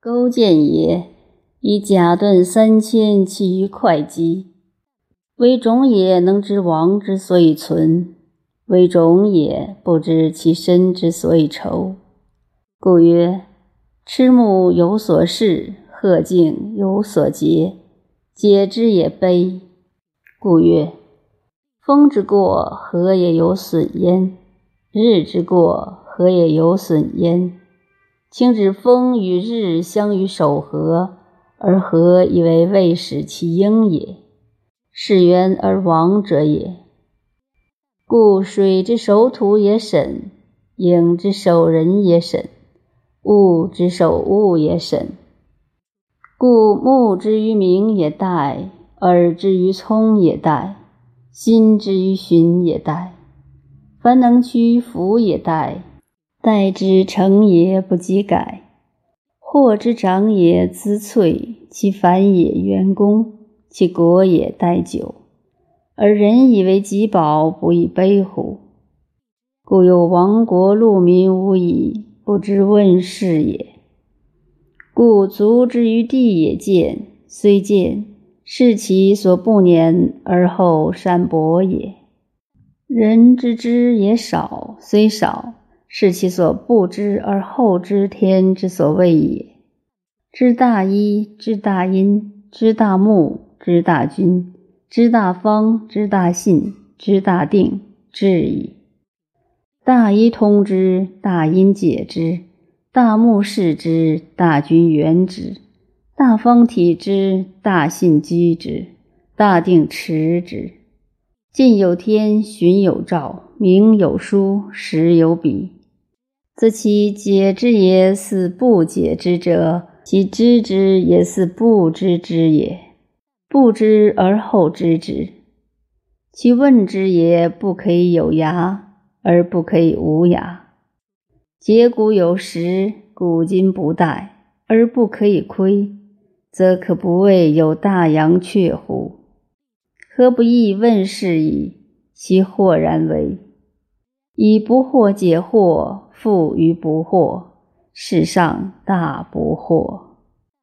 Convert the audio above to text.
勾践也，以甲盾三千，其于会稽。为种也，能知王之所以存；为种也，不知其身之所以愁。故曰：赤木有所视，鹤颈有所结，解之也悲。故曰：风之过，何也有损焉？日之过，何也有损焉？请指风与日相与守合，而合以为未使其应也。是源而亡者也。故水之守土也审，影之守人也审，物之守物也审。故目之于明也殆，耳之于聪也殆，心之于循也殆。凡能屈服也殆。待之成也不及改，祸之长也滋萃，其繁也渊功，其国也待久。而人以为己宝，不亦悲乎？故有亡国戮民无以，不知问世也。故足之于地也见，虽见，是其所不年而后善博也。人之知也少，虽少。是其所不知而后知天之所谓也。知大一，知大阴，知大木，知大君，知大方，知大信，知大定，至矣。大一通之，大阴解之，大木视之，大君圆之，大方体之，大信居之，大定持之。近有天，循有兆，明有书，实有笔。则其解之也似不解之者，其知之也似不知之也。不知而后知之，其问之也不可以有涯，而不可以无涯。解古有时，古今不殆，而不可以亏，则可不谓有大阳阙乎？何不亦问是矣？其豁然为。以不惑解惑，富于不惑，世上大不惑。